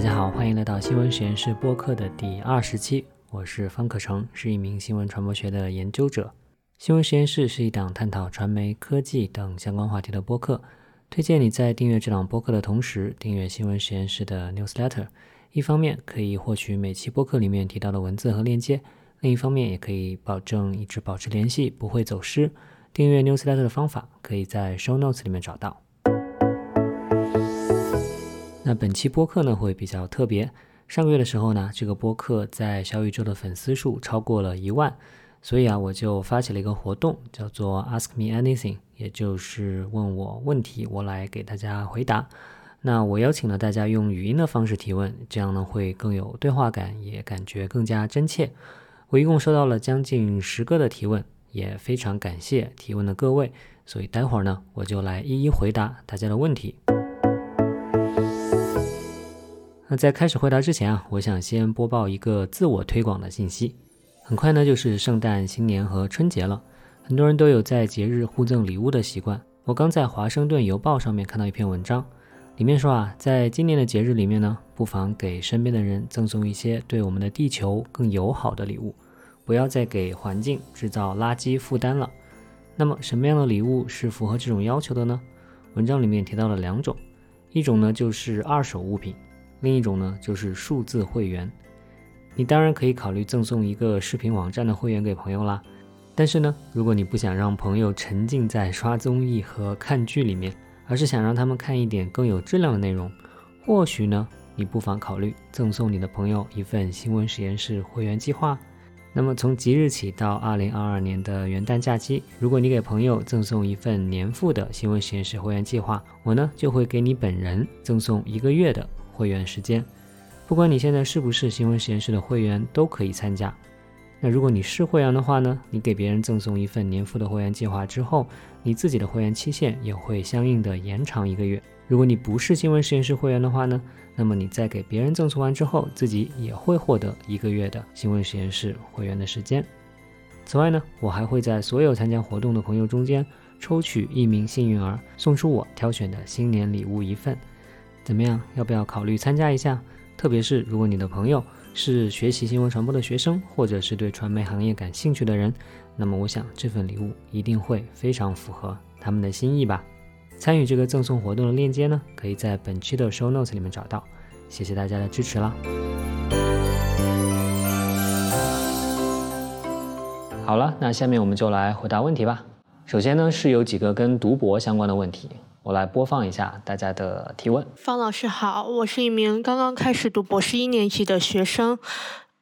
大家好，欢迎来到新闻实验室播客的第二十期。我是方可成，是一名新闻传播学的研究者。新闻实验室是一档探讨传媒、科技等相关话题的播客。推荐你在订阅这档播客的同时，订阅新闻实验室的 newsletter。一方面可以获取每期播客里面提到的文字和链接，另一方面也可以保证一直保持联系，不会走失。订阅 newsletter 的方法可以在 show notes 里面找到。那本期播客呢会比较特别，上个月的时候呢，这个播客在小宇宙的粉丝数超过了一万，所以啊，我就发起了一个活动，叫做 Ask Me Anything，也就是问我问题，我来给大家回答。那我邀请了大家用语音的方式提问，这样呢会更有对话感，也感觉更加真切。我一共收到了将近十个的提问，也非常感谢提问的各位，所以待会儿呢我就来一一回答大家的问题。那在开始回答之前啊，我想先播报一个自我推广的信息。很快呢，就是圣诞、新年和春节了，很多人都有在节日互赠礼物的习惯。我刚在《华盛顿邮报》上面看到一篇文章，里面说啊，在今年的节日里面呢，不妨给身边的人赠送一些对我们的地球更友好的礼物，不要再给环境制造垃圾负担了。那么，什么样的礼物是符合这种要求的呢？文章里面提到了两种，一种呢就是二手物品。另一种呢，就是数字会员。你当然可以考虑赠送一个视频网站的会员给朋友啦。但是呢，如果你不想让朋友沉浸在刷综艺和看剧里面，而是想让他们看一点更有质量的内容，或许呢，你不妨考虑赠送你的朋友一份新闻实验室会员计划。那么从即日起到二零二二年的元旦假期，如果你给朋友赠送一份年付的新闻实验室会员计划，我呢就会给你本人赠送一个月的。会员时间，不管你现在是不是新闻实验室的会员，都可以参加。那如果你是会员的话呢，你给别人赠送一份年付的会员计划之后，你自己的会员期限也会相应的延长一个月。如果你不是新闻实验室会员的话呢，那么你在给别人赠送完之后，自己也会获得一个月的新闻实验室会员的时间。此外呢，我还会在所有参加活动的朋友中间抽取一名幸运儿，送出我挑选的新年礼物一份。怎么样？要不要考虑参加一下？特别是如果你的朋友是学习新闻传播的学生，或者是对传媒行业感兴趣的人，那么我想这份礼物一定会非常符合他们的心意吧。参与这个赠送活动的链接呢，可以在本期的 show notes 里面找到。谢谢大家的支持啦！好了，那下面我们就来回答问题吧。首先呢，是有几个跟读博相关的问题。我来播放一下大家的提问。方老师好，我是一名刚刚开始读博士一年级的学生。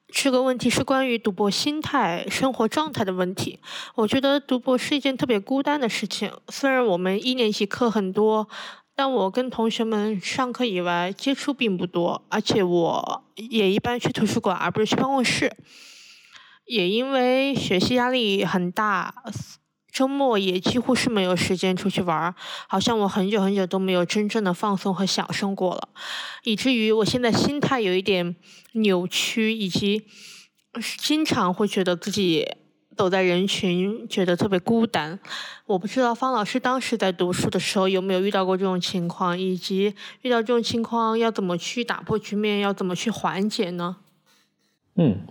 这个问题是关于读博心态、生活状态的问题。我觉得读博是一件特别孤单的事情。虽然我们一年级课很多，但我跟同学们上课以外接触并不多，而且我也一般去图书馆，而不是去办公室。也因为学习压力很大。周末也几乎是没有时间出去玩，好像我很久很久都没有真正的放松和享受过了，以至于我现在心态有一点扭曲，以及经常会觉得自己走在人群，觉得特别孤单。我不知道方老师当时在读书的时候有没有遇到过这种情况，以及遇到这种情况要怎么去打破局面，要怎么去缓解呢？嗯。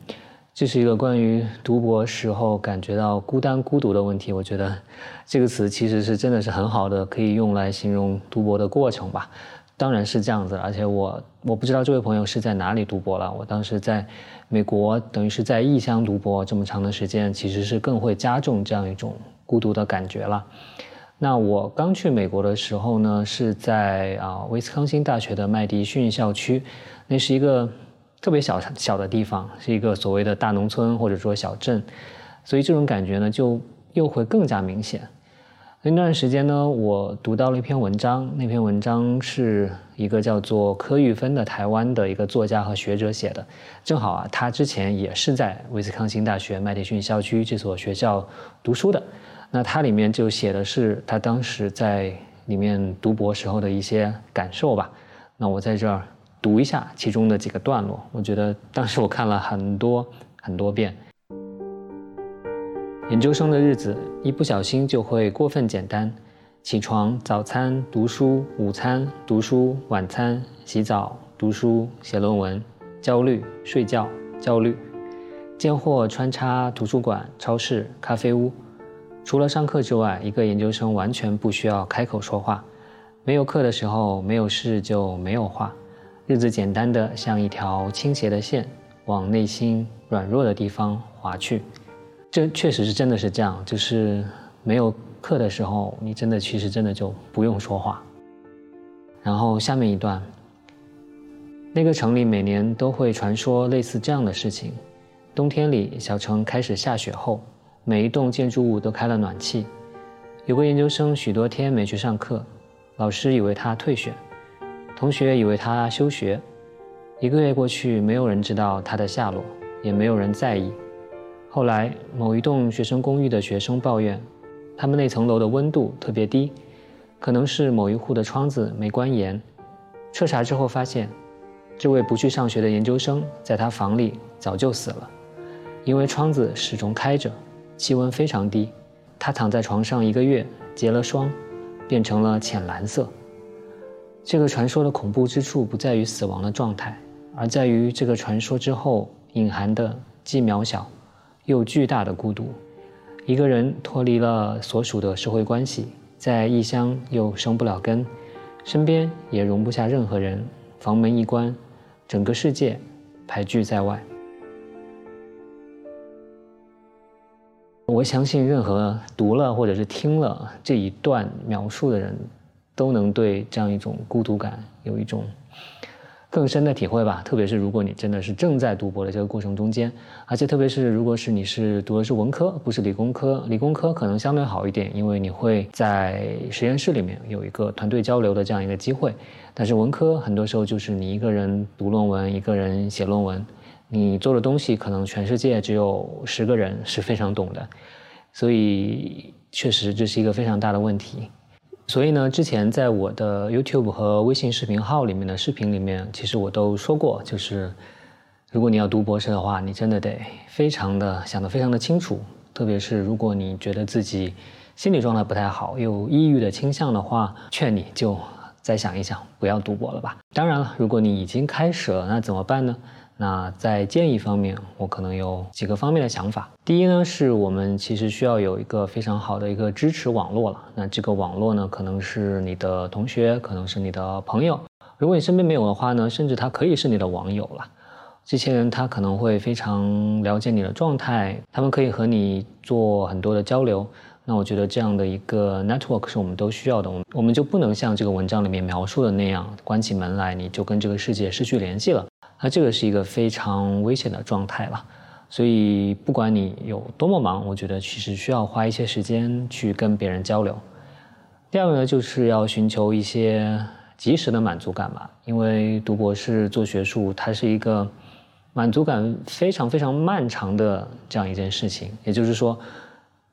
这是一个关于读博时候感觉到孤单孤独的问题。我觉得这个词其实是真的是很好的，可以用来形容读博的过程吧。当然是这样子，而且我我不知道这位朋友是在哪里读博了。我当时在美国，等于是在异乡读博这么长的时间，其实是更会加重这样一种孤独的感觉了。那我刚去美国的时候呢，是在啊威斯康星大学的麦迪逊校区，那是一个。特别小小的地方是一个所谓的大农村或者说小镇，所以这种感觉呢就又会更加明显。那段时间呢，我读到了一篇文章，那篇文章是一个叫做柯玉芬的台湾的一个作家和学者写的。正好啊，他之前也是在威斯康星大学麦迪逊校区这所学校读书的。那他里面就写的是他当时在里面读博时候的一些感受吧。那我在这儿。读一下其中的几个段落，我觉得当时我看了很多 很多遍。研究生的日子一不小心就会过分简单：起床、早餐、读书、午餐、读书、晚餐、洗澡、读书、写论文，焦虑；睡觉，焦虑；间或穿插图书馆、超市、咖啡屋。除了上课之外，一个研究生完全不需要开口说话。没有课的时候，没有事就没有话，日子简单的像一条倾斜的线，往内心软弱的地方滑去。这确实是真的是这样，就是没有课的时候，你真的其实真的就不用说话。然后下面一段，那个城里每年都会传说类似这样的事情：冬天里，小城开始下雪后。每一栋建筑物都开了暖气。有个研究生许多天没去上课，老师以为他退学，同学以为他休学。一个月过去，没有人知道他的下落，也没有人在意。后来，某一栋学生公寓的学生抱怨，他们那层楼的温度特别低，可能是某一户的窗子没关严。彻查之后发现，这位不去上学的研究生在他房里早就死了，因为窗子始终开着。气温非常低，他躺在床上一个月，结了霜，变成了浅蓝色。这个传说的恐怖之处不在于死亡的状态，而在于这个传说之后隐含的既渺小又巨大的孤独。一个人脱离了所属的社会关系，在异乡又生不了根，身边也容不下任何人，房门一关，整个世界排拒在外。我相信，任何读了或者是听了这一段描述的人，都能对这样一种孤独感有一种更深的体会吧。特别是如果你真的是正在读博的这个过程中间，而且特别是如果是你是读的是文科，不是理工科，理工科可能相对好一点，因为你会在实验室里面有一个团队交流的这样一个机会。但是文科很多时候就是你一个人读论文，一个人写论文。你做的东西可能全世界只有十个人是非常懂的，所以确实这是一个非常大的问题。所以呢，之前在我的 YouTube 和微信视频号里面的视频里面，其实我都说过，就是如果你要读博士的话，你真的得非常的想得非常的清楚，特别是如果你觉得自己心理状态不太好，有抑郁的倾向的话，劝你就再想一想，不要读博了吧。当然了，如果你已经开始了，那怎么办呢？那在建议方面，我可能有几个方面的想法。第一呢，是我们其实需要有一个非常好的一个支持网络了。那这个网络呢，可能是你的同学，可能是你的朋友。如果你身边没有的话呢，甚至他可以是你的网友了。这些人他可能会非常了解你的状态，他们可以和你做很多的交流。那我觉得这样的一个 network 是我们都需要的。我们我们就不能像这个文章里面描述的那样，关起门来你就跟这个世界失去联系了。那这个是一个非常危险的状态了，所以不管你有多么忙，我觉得其实需要花一些时间去跟别人交流。第二个呢，就是要寻求一些及时的满足感吧，因为读博士做学术，它是一个满足感非常非常漫长的这样一件事情。也就是说，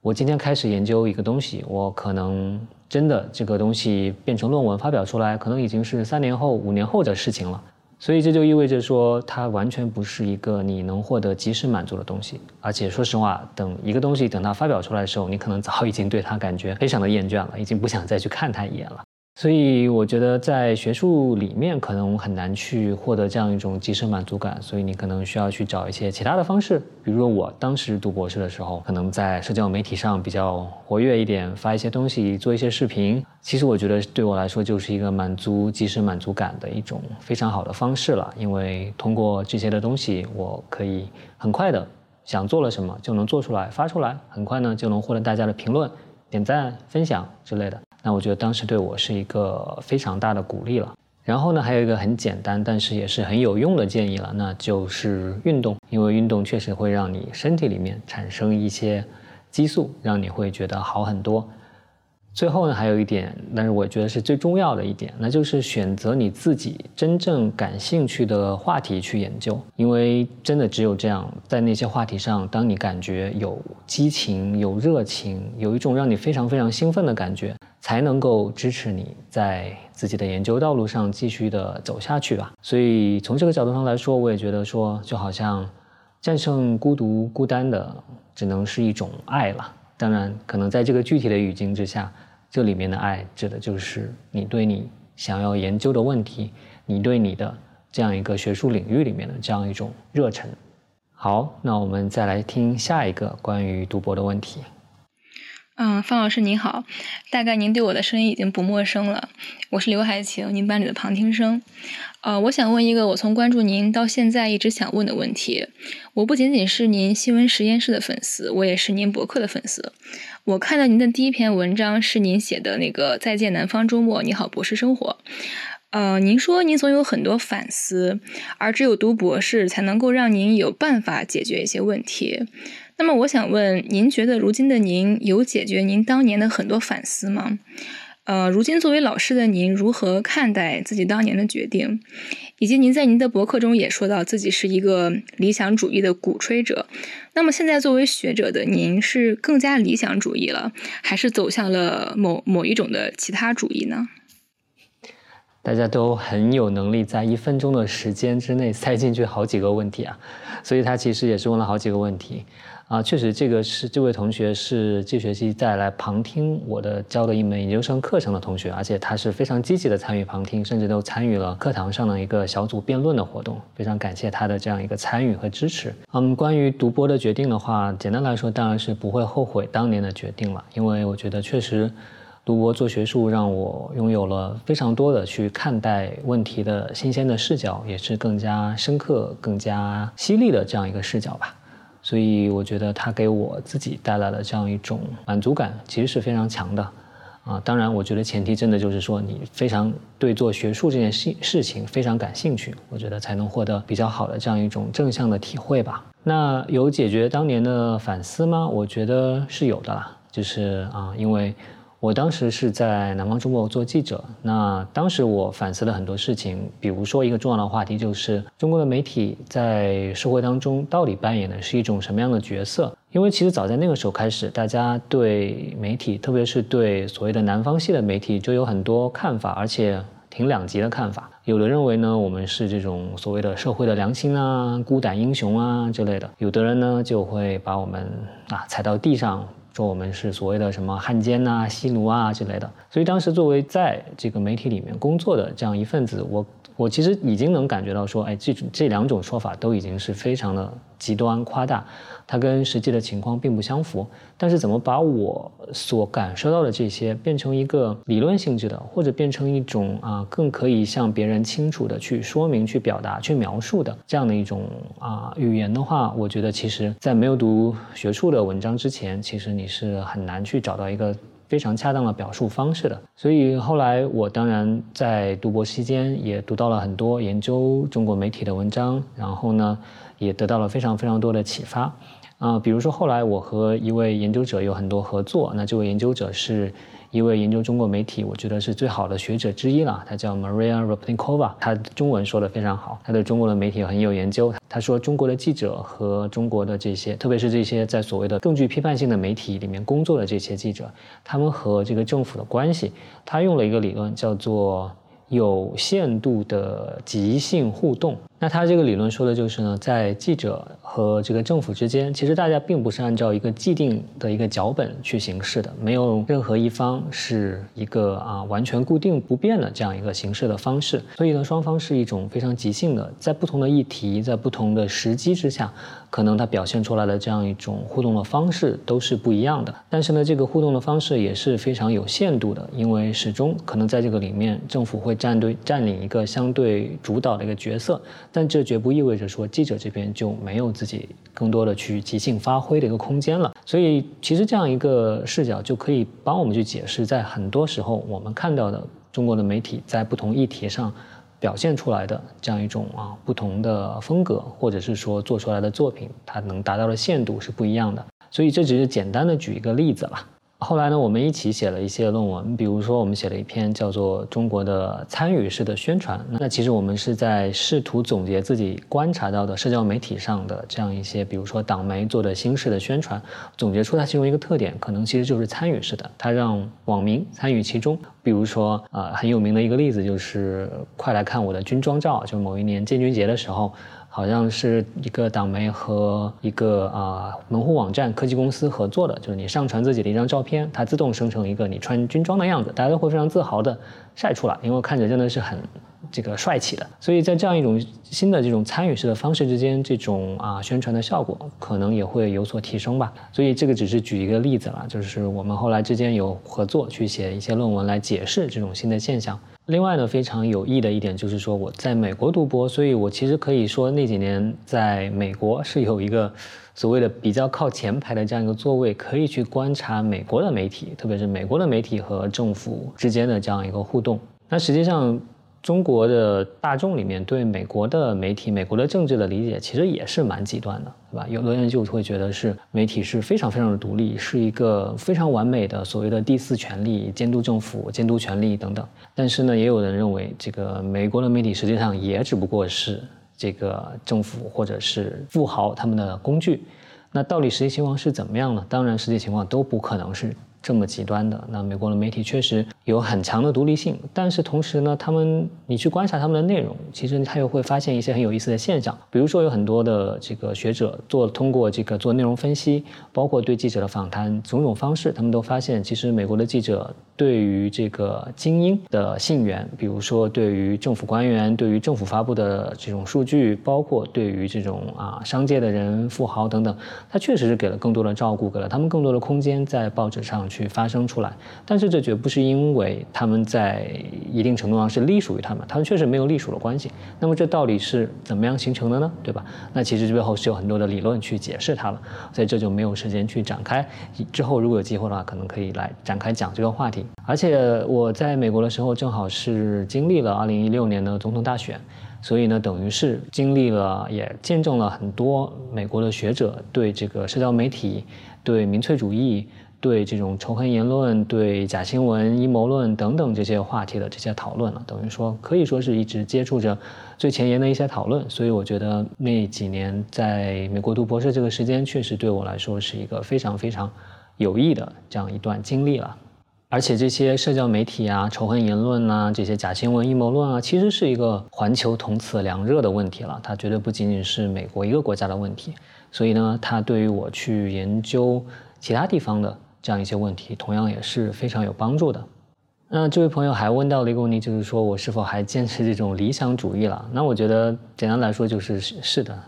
我今天开始研究一个东西，我可能真的这个东西变成论文发表出来，可能已经是三年后、五年后的事情了。所以这就意味着说，它完全不是一个你能获得及时满足的东西。而且说实话，等一个东西等它发表出来的时候，你可能早已经对它感觉非常的厌倦了，已经不想再去看它一眼了。所以我觉得在学术里面可能很难去获得这样一种即时满足感，所以你可能需要去找一些其他的方式。比如说我当时读博士的时候，可能在社交媒体上比较活跃一点，发一些东西，做一些视频。其实我觉得对我来说就是一个满足即时满足感的一种非常好的方式了，因为通过这些的东西，我可以很快的想做了什么就能做出来发出来，很快呢就能获得大家的评论、点赞、分享之类的。那我觉得当时对我是一个非常大的鼓励了。然后呢，还有一个很简单，但是也是很有用的建议了，那就是运动，因为运动确实会让你身体里面产生一些激素，让你会觉得好很多。最后呢，还有一点，但是我觉得是最重要的一点，那就是选择你自己真正感兴趣的话题去研究，因为真的只有这样，在那些话题上，当你感觉有激情、有热情，有一种让你非常非常兴奋的感觉，才能够支持你在自己的研究道路上继续的走下去吧。所以从这个角度上来说，我也觉得说，就好像战胜孤独、孤单的，只能是一种爱了。当然，可能在这个具体的语境之下。这里面的爱指的就是你对你想要研究的问题，你对你的这样一个学术领域里面的这样一种热忱。好，那我们再来听下一个关于读博的问题。嗯，方老师您好，大概您对我的声音已经不陌生了，我是刘海晴，您班里的旁听生。呃，我想问一个我从关注您到现在一直想问的问题。我不仅仅是您新闻实验室的粉丝，我也是您博客的粉丝。我看到您的第一篇文章是您写的那个《再见南方周末，你好博士生活》。呃，您说您总有很多反思，而只有读博士才能够让您有办法解决一些问题。那么我想问，您觉得如今的您有解决您当年的很多反思吗？呃，如今作为老师的您如何看待自己当年的决定？以及您在您的博客中也说到自己是一个理想主义的鼓吹者。那么现在作为学者的您是更加理想主义了，还是走向了某某一种的其他主义呢？大家都很有能力在一分钟的时间之内塞进去好几个问题啊，所以他其实也是问了好几个问题。啊，确实，这个是这位同学是这学期再来旁听我的教的一门研究生课程的同学，而且他是非常积极的参与旁听，甚至都参与了课堂上的一个小组辩论的活动，非常感谢他的这样一个参与和支持。嗯，关于读博的决定的话，简单来说，当然是不会后悔当年的决定了，因为我觉得确实，读博做学术让我拥有了非常多的去看待问题的新鲜的视角，也是更加深刻、更加犀利的这样一个视角吧。所以我觉得它给我自己带来的这样一种满足感，其实是非常强的，啊，当然，我觉得前提真的就是说你非常对做学术这件事事情非常感兴趣，我觉得才能获得比较好的这样一种正向的体会吧。那有解决当年的反思吗？我觉得是有的啦，就是啊，因为。我当时是在南方周末做记者，那当时我反思了很多事情，比如说一个重要的话题就是中国的媒体在社会当中到底扮演的是一种什么样的角色？因为其实早在那个时候开始，大家对媒体，特别是对所谓的南方系的媒体，就有很多看法，而且挺两极的看法。有的认为呢，我们是这种所谓的社会的良心啊、孤胆英雄啊之类的；有的人呢，就会把我们啊踩到地上。说我们是所谓的什么汉奸呐、西奴啊之类的，所以当时作为在这个媒体里面工作的这样一份子，我我其实已经能感觉到说，哎，这这两种说法都已经是非常的极端夸大。它跟实际的情况并不相符，但是怎么把我所感受到的这些变成一个理论性质的，或者变成一种啊更可以向别人清楚的去说明、去表达、去描述的这样的一种啊语言的话，我觉得其实在没有读学术的文章之前，其实你是很难去找到一个非常恰当的表述方式的。所以后来我当然在读博期间也读到了很多研究中国媒体的文章，然后呢。也得到了非常非常多的启发，啊，比如说后来我和一位研究者有很多合作，那这位研究者是一位研究中国媒体，我觉得是最好的学者之一了，他叫 Maria Robnikova，他中文说的非常好，他对中国的媒体很有研究。他说中国的记者和中国的这些，特别是这些在所谓的更具批判性的媒体里面工作的这些记者，他们和这个政府的关系，他用了一个理论叫做有限度的即兴互动。那他这个理论说的就是呢，在记者和这个政府之间，其实大家并不是按照一个既定的一个脚本去行事的，没有任何一方是一个啊完全固定不变的这样一个行事的方式。所以呢，双方是一种非常即兴的，在不同的议题，在不同的时机之下，可能它表现出来的这样一种互动的方式都是不一样的。但是呢，这个互动的方式也是非常有限度的，因为始终可能在这个里面，政府会占对占领一个相对主导的一个角色。但这绝不意味着说记者这边就没有自己更多的去即兴发挥的一个空间了。所以，其实这样一个视角就可以帮我们去解释，在很多时候我们看到的中国的媒体在不同议题上表现出来的这样一种啊不同的风格，或者是说做出来的作品，它能达到的限度是不一样的。所以，这只是简单的举一个例子了。后来呢，我们一起写了一些论文，比如说我们写了一篇叫做《中国的参与式的宣传》。那其实我们是在试图总结自己观察到的社交媒体上的这样一些，比如说党媒做的新式的宣传，总结出它其中一个特点，可能其实就是参与式的，它让网民参与其中。比如说，呃，很有名的一个例子就是“快来看我的军装照”，就某一年建军节的时候。好像是一个党媒和一个啊门户网站科技公司合作的，就是你上传自己的一张照片，它自动生成一个你穿军装的样子，大家都会非常自豪的晒出来，因为看着真的是很这个帅气的。所以在这样一种新的这种参与式的方式之间，这种啊宣传的效果可能也会有所提升吧。所以这个只是举一个例子了，就是我们后来之间有合作去写一些论文来解释这种新的现象。另外呢，非常有益的一点就是说我在美国读博，所以我其实可以说那几年在美国是有一个。所谓的比较靠前排的这样一个座位，可以去观察美国的媒体，特别是美国的媒体和政府之间的这样一个互动。那实际上，中国的大众里面对美国的媒体、美国的政治的理解，其实也是蛮极端的，对吧？有的人就会觉得是媒体是非常非常的独立，是一个非常完美的所谓的第四权利，监督政府、监督权力等等。但是呢，也有人认为，这个美国的媒体实际上也只不过是。这个政府或者是富豪他们的工具，那到底实际情况是怎么样呢？当然，实际情况都不可能是。这么极端的，那美国的媒体确实有很强的独立性，但是同时呢，他们你去观察他们的内容，其实他又会发现一些很有意思的现象。比如说，有很多的这个学者做通过这个做内容分析，包括对记者的访谈种种方式，他们都发现，其实美国的记者对于这个精英的信源，比如说对于政府官员、对于政府发布的这种数据，包括对于这种啊商界的人、富豪等等，他确实是给了更多的照顾，给了他们更多的空间在报纸上。去发声出来，但是这绝不是因为他们在一定程度上是隶属于他们，他们确实没有隶属的关系。那么这到底是怎么样形成的呢？对吧？那其实这背后是有很多的理论去解释它了，所以这就没有时间去展开。之后如果有机会的话，可能可以来展开讲这个话题。而且我在美国的时候，正好是经历了2016年的总统大选，所以呢，等于是经历了，也见证了很多美国的学者对这个社交媒体、对民粹主义。对这种仇恨言论、对假新闻、阴谋论等等这些话题的这些讨论了，等于说可以说是一直接触着最前沿的一些讨论。所以我觉得那几年在美国读博士这个时间，确实对我来说是一个非常非常有益的这样一段经历了。而且这些社交媒体啊、仇恨言论啊、这些假新闻、阴谋论啊，其实是一个环球同此凉热的问题了。它绝对不仅仅是美国一个国家的问题。所以呢，它对于我去研究其他地方的。这样一些问题，同样也是非常有帮助的。那这位朋友还问到了一个问题，就是说我是否还坚持这种理想主义了？那我觉得简单来说就是是的。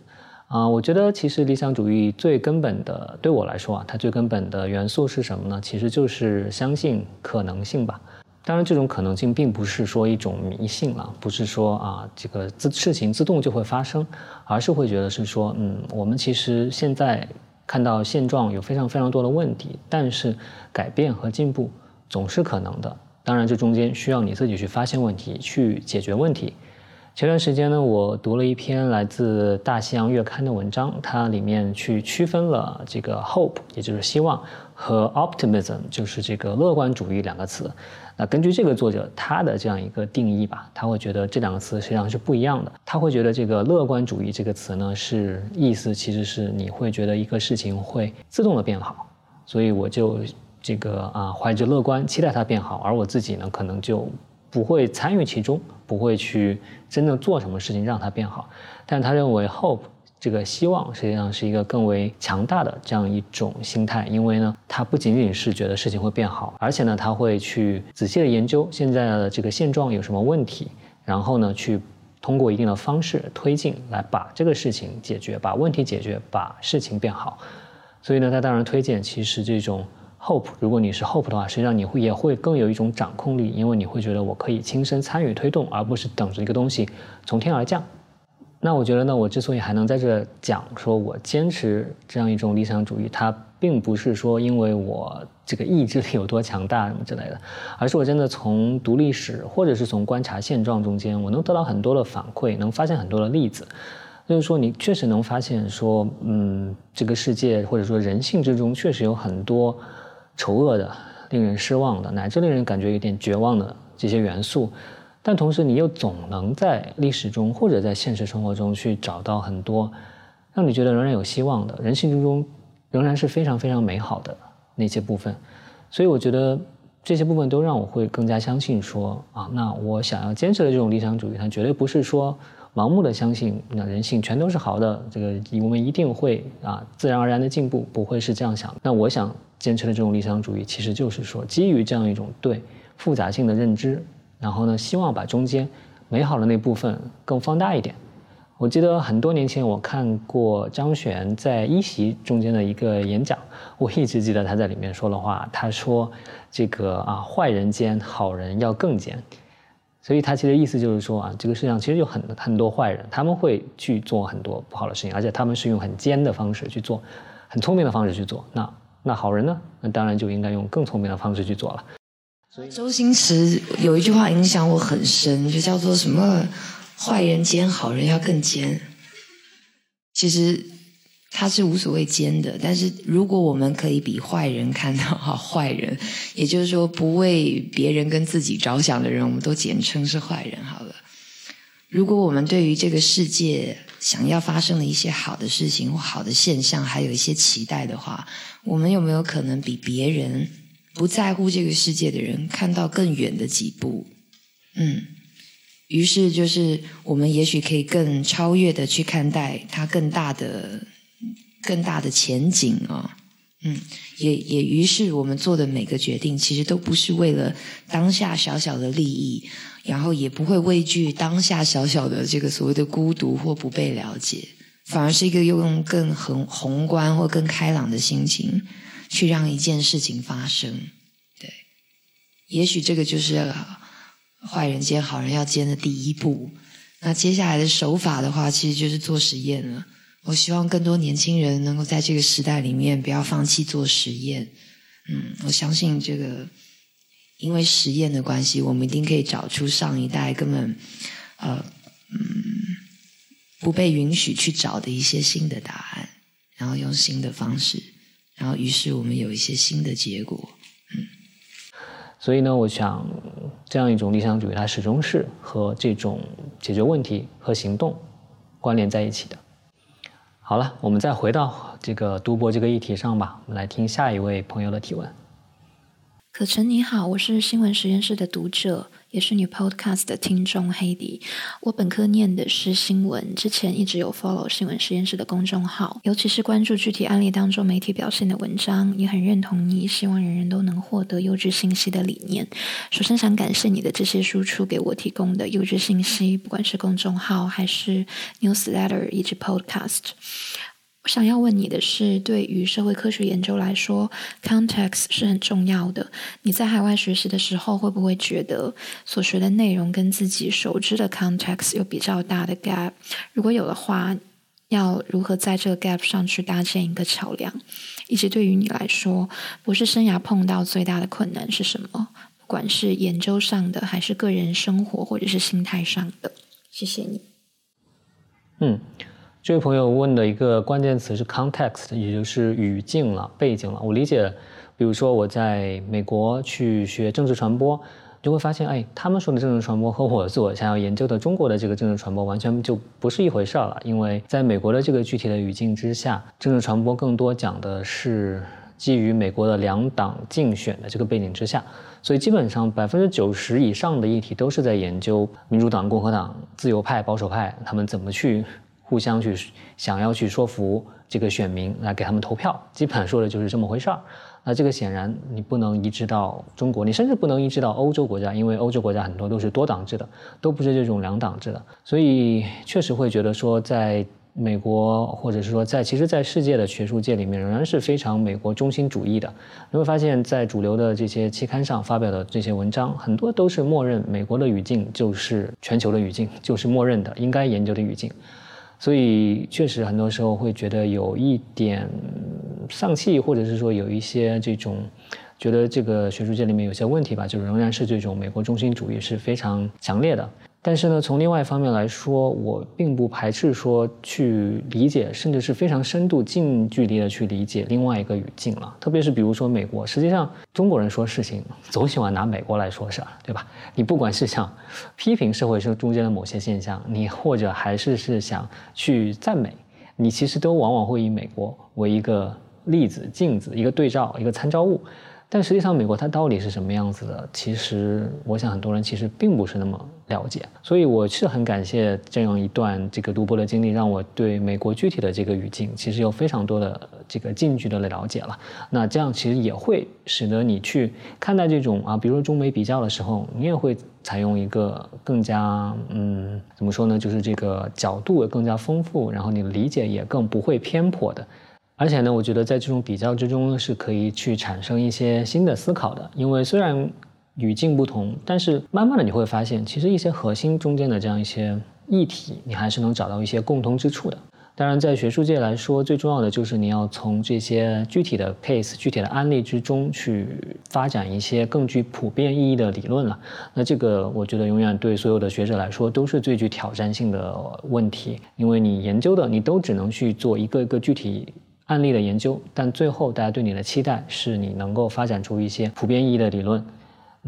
啊，我觉得其实理想主义最根本的，对我来说啊，它最根本的元素是什么呢？其实就是相信可能性吧。当然，这种可能性并不是说一种迷信了，不是说啊这个自事情自动就会发生，而是会觉得是说，嗯，我们其实现在。看到现状有非常非常多的问题，但是改变和进步总是可能的。当然，这中间需要你自己去发现问题，去解决问题。前段时间呢，我读了一篇来自《大西洋月刊》的文章，它里面去区分了这个 hope，也就是希望，和 optimism，就是这个乐观主义两个词。那根据这个作者他的这样一个定义吧，他会觉得这两个词实际上是不一样的。他会觉得这个乐观主义这个词呢，是意思其实是你会觉得一个事情会自动的变好，所以我就这个啊怀着乐观期待它变好，而我自己呢可能就不会参与其中，不会去真正做什么事情让它变好。但他认为 hope。这个希望实际上是一个更为强大的这样一种心态，因为呢，他不仅仅是觉得事情会变好，而且呢，他会去仔细的研究现在的这个现状有什么问题，然后呢，去通过一定的方式推进来把这个事情解决，把问题解决，把事情变好。所以呢，他当然推荐，其实这种 hope，如果你是 hope 的话，实际上你会也会更有一种掌控力，因为你会觉得我可以亲身参与推动，而不是等着一个东西从天而降。那我觉得呢，我之所以还能在这讲，说我坚持这样一种理想主义，它并不是说因为我这个意志力有多强大什么之类的，而是我真的从读历史或者是从观察现状中间，我能得到很多的反馈，能发现很多的例子，就是说你确实能发现说，嗯，这个世界或者说人性之中确实有很多丑恶的、令人失望的，乃至令人感觉有点绝望的这些元素。但同时，你又总能在历史中或者在现实生活中去找到很多让你觉得仍然有希望的人性之中仍然是非常非常美好的那些部分。所以，我觉得这些部分都让我会更加相信说啊，那我想要坚持的这种理想主义，它绝对不是说盲目的相信那人性全都是好的，这个我们一定会啊自然而然的进步，不会是这样想。那我想坚持的这种理想主义，其实就是说基于这样一种对复杂性的认知。然后呢，希望把中间美好的那部分更放大一点。我记得很多年前我看过张悬在一席中间的一个演讲，我一直记得他在里面说的话。他说：“这个啊，坏人奸，好人要更奸。”所以他其实意思就是说啊，这个世界上其实有很很多坏人，他们会去做很多不好的事情，而且他们是用很奸的方式去做，很聪明的方式去做。那那好人呢？那当然就应该用更聪明的方式去做了。所以周星驰有一句话影响我很深，就叫做什么？坏人奸，好人要更奸。其实他是无所谓奸的，但是如果我们可以比坏人看到哈坏人，也就是说不为别人跟自己着想的人，我们都简称是坏人好了。如果我们对于这个世界想要发生的一些好的事情或好的现象，还有一些期待的话，我们有没有可能比别人不在乎这个世界的人看到更远的几步？嗯。于是，就是我们也许可以更超越的去看待它更大的、更大的前景啊，嗯，也也于是我们做的每个决定，其实都不是为了当下小小的利益，然后也不会畏惧当下小小的这个所谓的孤独或不被了解，反而是一个用更宏宏观或更开朗的心情去让一件事情发生。对，也许这个就是。坏人奸，好人要奸的第一步。那接下来的手法的话，其实就是做实验了。我希望更多年轻人能够在这个时代里面不要放弃做实验。嗯，我相信这个，因为实验的关系，我们一定可以找出上一代根本呃嗯不被允许去找的一些新的答案，然后用新的方式，然后于是我们有一些新的结果。嗯。所以呢，我想，这样一种理想主义，它始终是和这种解决问题和行动关联在一起的。好了，我们再回到这个读博这个议题上吧。我们来听下一位朋友的提问。可成你好，我是新闻实验室的读者。也是你 Podcast 的听众黑迪，我本科念的是新闻，之前一直有 follow 新闻实验室的公众号，尤其是关注具体案例当中媒体表现的文章，也很认同你希望人人都能获得优质信息的理念。首先想感谢你的这些输出给我提供的优质信息，不管是公众号还是 newsletter 以及 Podcast。我想要问你的是，对于社会科学研究来说，context 是很重要的。你在海外学习的时候，会不会觉得所学的内容跟自己熟知的 context 有比较大的 gap？如果有的话，要如何在这个 gap 上去搭建一个桥梁？以及对于你来说，博士生涯碰到最大的困难是什么？不管是研究上的，还是个人生活或者是心态上的？谢谢你。嗯。这位朋友问的一个关键词是 context，也就是语境了、背景了。我理解，比如说我在美国去学政治传播，就会发现，哎，他们说的政治传播和我所想要研究的中国的这个政治传播完全就不是一回事儿了。因为在美国的这个具体的语境之下，政治传播更多讲的是基于美国的两党竞选的这个背景之下，所以基本上百分之九十以上的议题都是在研究民主党、共和党、自由派、保守派他们怎么去。互相去想要去说服这个选民来给他们投票，基本上说的就是这么回事儿。那这个显然你不能移植到中国，你甚至不能移植到欧洲国家，因为欧洲国家很多都是多党制的，都不是这种两党制的。所以确实会觉得说，在美国或者是说在其实，在世界的学术界里面，仍然是非常美国中心主义的。你会发现在主流的这些期刊上发表的这些文章，很多都是默认美国的语境就是全球的语境，就是默认的应该研究的语境。所以确实很多时候会觉得有一点丧气，或者是说有一些这种觉得这个学术界里面有些问题吧，就仍然是这种美国中心主义是非常强烈的。但是呢，从另外一方面来说，我并不排斥说去理解，甚至是非常深度、近距离的去理解另外一个语境了。特别是比如说美国，实际上中国人说事情总喜欢拿美国来说事儿，对吧？你不管是想批评社会中中间的某些现象，你或者还是是想去赞美，你其实都往往会以美国为一个例子、镜子、一个对照、一个参照物。但实际上，美国它到底是什么样子的？其实，我想很多人其实并不是那么了解。所以，我是很感谢这样一段这个读博的经历，让我对美国具体的这个语境，其实有非常多的这个近距离的了解了。那这样其实也会使得你去看待这种啊，比如说中美比较的时候，你也会采用一个更加嗯，怎么说呢？就是这个角度更加丰富，然后你的理解也更不会偏颇的。而且呢，我觉得在这种比较之中是可以去产生一些新的思考的。因为虽然语境不同，但是慢慢的你会发现，其实一些核心中间的这样一些议题，你还是能找到一些共通之处的。当然，在学术界来说，最重要的就是你要从这些具体的 case、具体的案例之中去发展一些更具普遍意义的理论了。那这个我觉得永远对所有的学者来说都是最具挑战性的问题，因为你研究的你都只能去做一个一个具体。案例的研究，但最后大家对你的期待是你能够发展出一些普遍意义的理论。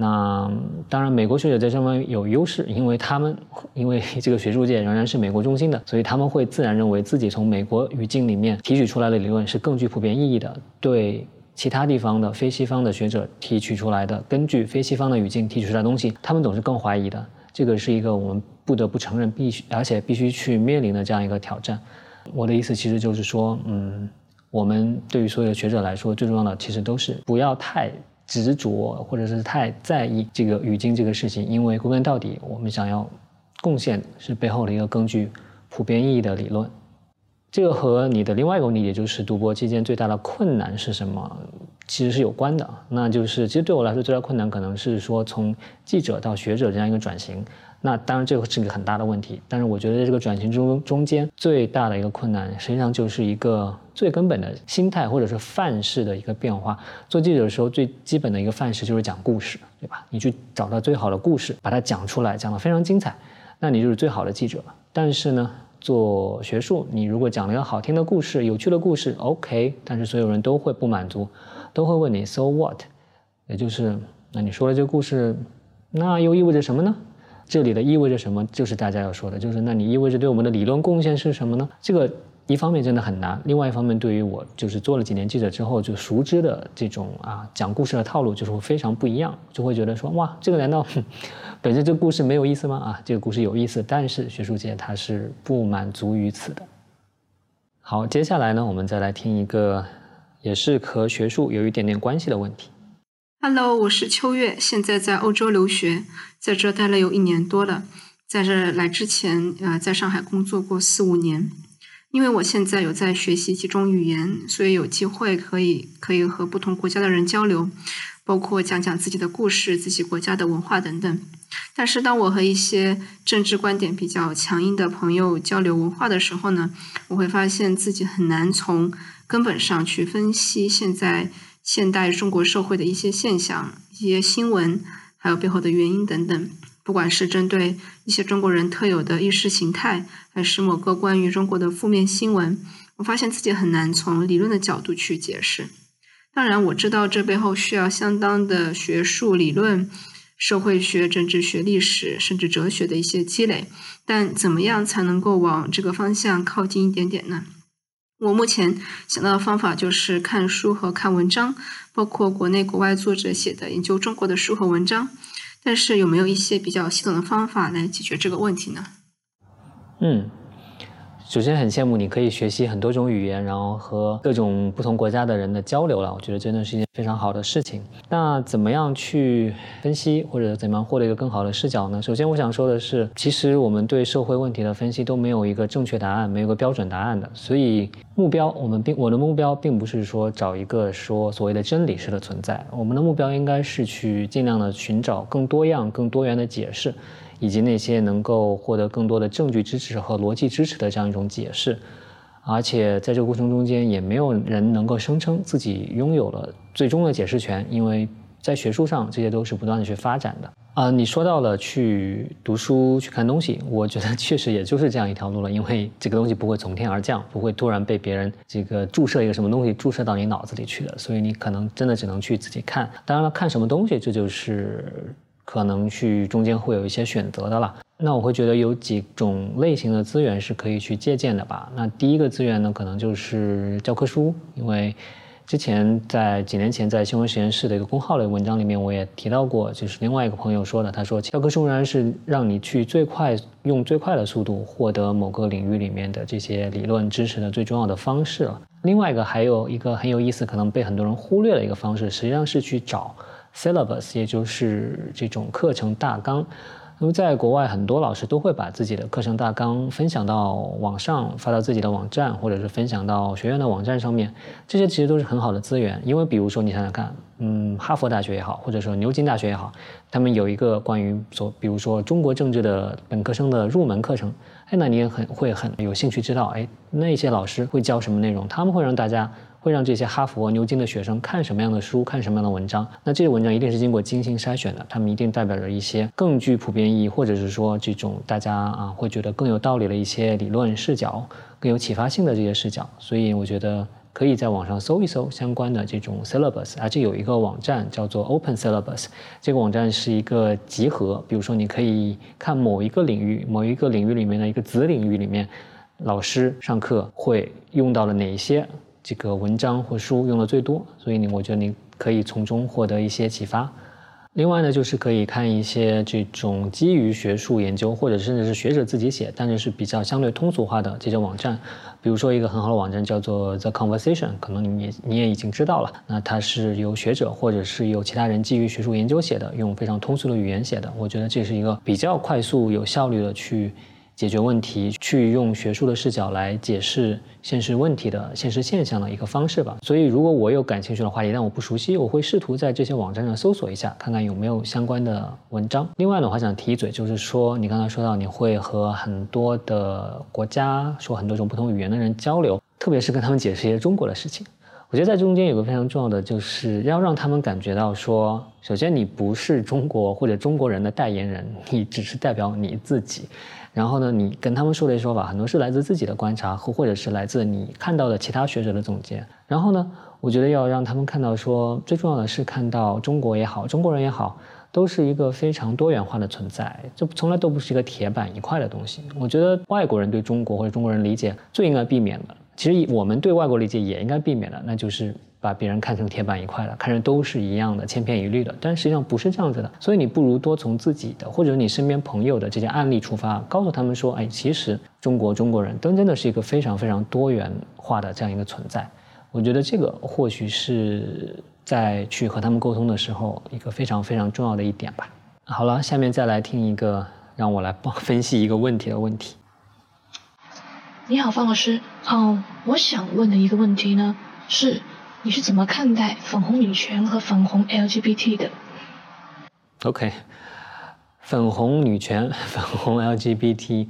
那当然，美国学者在这方面有优势，因为他们因为这个学术界仍然是美国中心的，所以他们会自然认为自己从美国语境里面提取出来的理论是更具普遍意义的。对其他地方的非西方的学者提取出来的，根据非西方的语境提取出来的东西，他们总是更怀疑的。这个是一个我们不得不承认，必须而且必须去面临的这样一个挑战。我的意思其实就是说，嗯。我们对于所有的学者来说，最重要的其实都是不要太执着，或者是太在意这个语境这个事情，因为归根到底，我们想要贡献是背后的一个更具普遍意义的理论。这个和你的另外一个问题，也就是读博期间最大的困难是什么，其实是有关的。那就是其实对我来说最大困难，可能是说从记者到学者这样一个转型。那当然，这个是个很大的问题。但是我觉得，在这个转型中中间最大的一个困难，实际上就是一个最根本的心态或者是范式的一个变化。做记者的时候，最基本的一个范式就是讲故事，对吧？你去找到最好的故事，把它讲出来，讲得非常精彩，那你就是最好的记者。但是呢，做学术，你如果讲了一个好听的故事、有趣的故事，OK，但是所有人都会不满足，都会问你 “So what”，也就是那你说了这个故事，那又意味着什么呢？这里的意味着什么？就是大家要说的，就是那你意味着对我们的理论贡献是什么呢？这个一方面真的很难，另外一方面对于我就是做了几年记者之后就熟知的这种啊讲故事的套路就是会非常不一样，就会觉得说哇，这个难道本身这个故事没有意思吗？啊，这个故事有意思，但是学术界它是不满足于此的。好，接下来呢，我们再来听一个也是和学术有一点点关系的问题。Hello，我是秋月，现在在欧洲留学，在这待了有一年多了。在这来之前，呃，在上海工作过四五年。因为我现在有在学习几种语言，所以有机会可以可以和不同国家的人交流，包括讲讲自己的故事、自己国家的文化等等。但是，当我和一些政治观点比较强硬的朋友交流文化的时候呢，我会发现自己很难从根本上去分析现在。现代中国社会的一些现象、一些新闻，还有背后的原因等等，不管是针对一些中国人特有的意识形态，还是某个关于中国的负面新闻，我发现自己很难从理论的角度去解释。当然，我知道这背后需要相当的学术理论、社会学、政治学、历史，甚至哲学的一些积累。但怎么样才能够往这个方向靠近一点点呢？我目前想到的方法就是看书和看文章，包括国内国外作者写的研究中国的书和文章。但是有没有一些比较系统的方法来解决这个问题呢？嗯。首先很羡慕你可以学习很多种语言，然后和各种不同国家的人的交流了。我觉得真的是一件非常好的事情。那怎么样去分析，或者怎么样获得一个更好的视角呢？首先我想说的是，其实我们对社会问题的分析都没有一个正确答案，没有个标准答案的。所以目标，我们并我的目标并不是说找一个说所谓的真理式的存在。我们的目标应该是去尽量的寻找更多样、更多元的解释。以及那些能够获得更多的证据支持和逻辑支持的这样一种解释，而且在这个过程中间，也没有人能够声称自己拥有了最终的解释权，因为在学术上，这些都是不断的去发展的。啊，你说到了去读书、去看东西，我觉得确实也就是这样一条路了，因为这个东西不会从天而降，不会突然被别人这个注射一个什么东西注射到你脑子里去的，所以你可能真的只能去自己看。当然了，看什么东西，这就是。可能去中间会有一些选择的了，那我会觉得有几种类型的资源是可以去借鉴的吧。那第一个资源呢，可能就是教科书，因为之前在几年前在新闻实验室的一个公号的文章里面，我也提到过，就是另外一个朋友说的，他说教科书仍然是让你去最快用最快的速度获得某个领域里面的这些理论知识的最重要的方式了。另外一个还有一个很有意思，可能被很多人忽略的一个方式，实际上是去找 syllabus，也就是这种课程大纲。那么，在国外，很多老师都会把自己的课程大纲分享到网上，发到自己的网站，或者是分享到学院的网站上面。这些其实都是很好的资源，因为比如说，你想想看，嗯，哈佛大学也好，或者说牛津大学也好，他们有一个关于说，比如说中国政治的本科生的入门课程，哎，那你也很会很有兴趣知道，哎，那些老师会教什么内容？他们会让大家。会让这些哈佛、牛津的学生看什么样的书，看什么样的文章？那这些文章一定是经过精心筛选的，他们一定代表着一些更具普遍意义，或者是说这种大家啊会觉得更有道理的一些理论视角，更有启发性的这些视角。所以我觉得可以在网上搜一搜相关的这种 syllabus，而且有一个网站叫做 Open Syllabus，这个网站是一个集合，比如说你可以看某一个领域、某一个领域里面的一个子领域里面，老师上课会用到了哪些。这个文章或书用的最多，所以你我觉得你可以从中获得一些启发。另外呢，就是可以看一些这种基于学术研究或者甚至是学者自己写，但是是比较相对通俗化的这些网站。比如说一个很好的网站叫做 The Conversation，可能你你也已经知道了。那它是由学者或者是由其他人基于学术研究写的，用非常通俗的语言写的。我觉得这是一个比较快速有效率的去。解决问题，去用学术的视角来解释现实问题的现实现象的一个方式吧。所以，如果我有感兴趣的话题，但我不熟悉，我会试图在这些网站上搜索一下，看看有没有相关的文章。另外呢，我还想提一嘴，就是说，你刚才说到你会和很多的国家说很多种不同语言的人交流，特别是跟他们解释一些中国的事情。我觉得在中间有个非常重要的，就是要让他们感觉到说，首先你不是中国或者中国人的代言人，你只是代表你自己。然后呢，你跟他们说的说法很多是来自自己的观察，或或者是来自你看到的其他学者的总结。然后呢，我觉得要让他们看到说，最重要的是看到中国也好，中国人也好，都是一个非常多元化的存在，这从来都不是一个铁板一块的东西。我觉得外国人对中国或者中国人理解最应该避免的，其实我们对外国理解也应该避免的，那就是。把别人看成铁板一块的，看着都是一样的，千篇一律的，但实际上不是这样子的。所以你不如多从自己的或者你身边朋友的这些案例出发，告诉他们说，哎，其实中国中国人都真的是一个非常非常多元化的这样一个存在。我觉得这个或许是在去和他们沟通的时候一个非常非常重要的一点吧。好了，下面再来听一个让我来帮 分析一个问题的问题。你好，方老师。哦，我想问的一个问题呢是。你是怎么看待粉红女权和粉红 LGBT 的？OK，粉红女权、粉红 LGBT，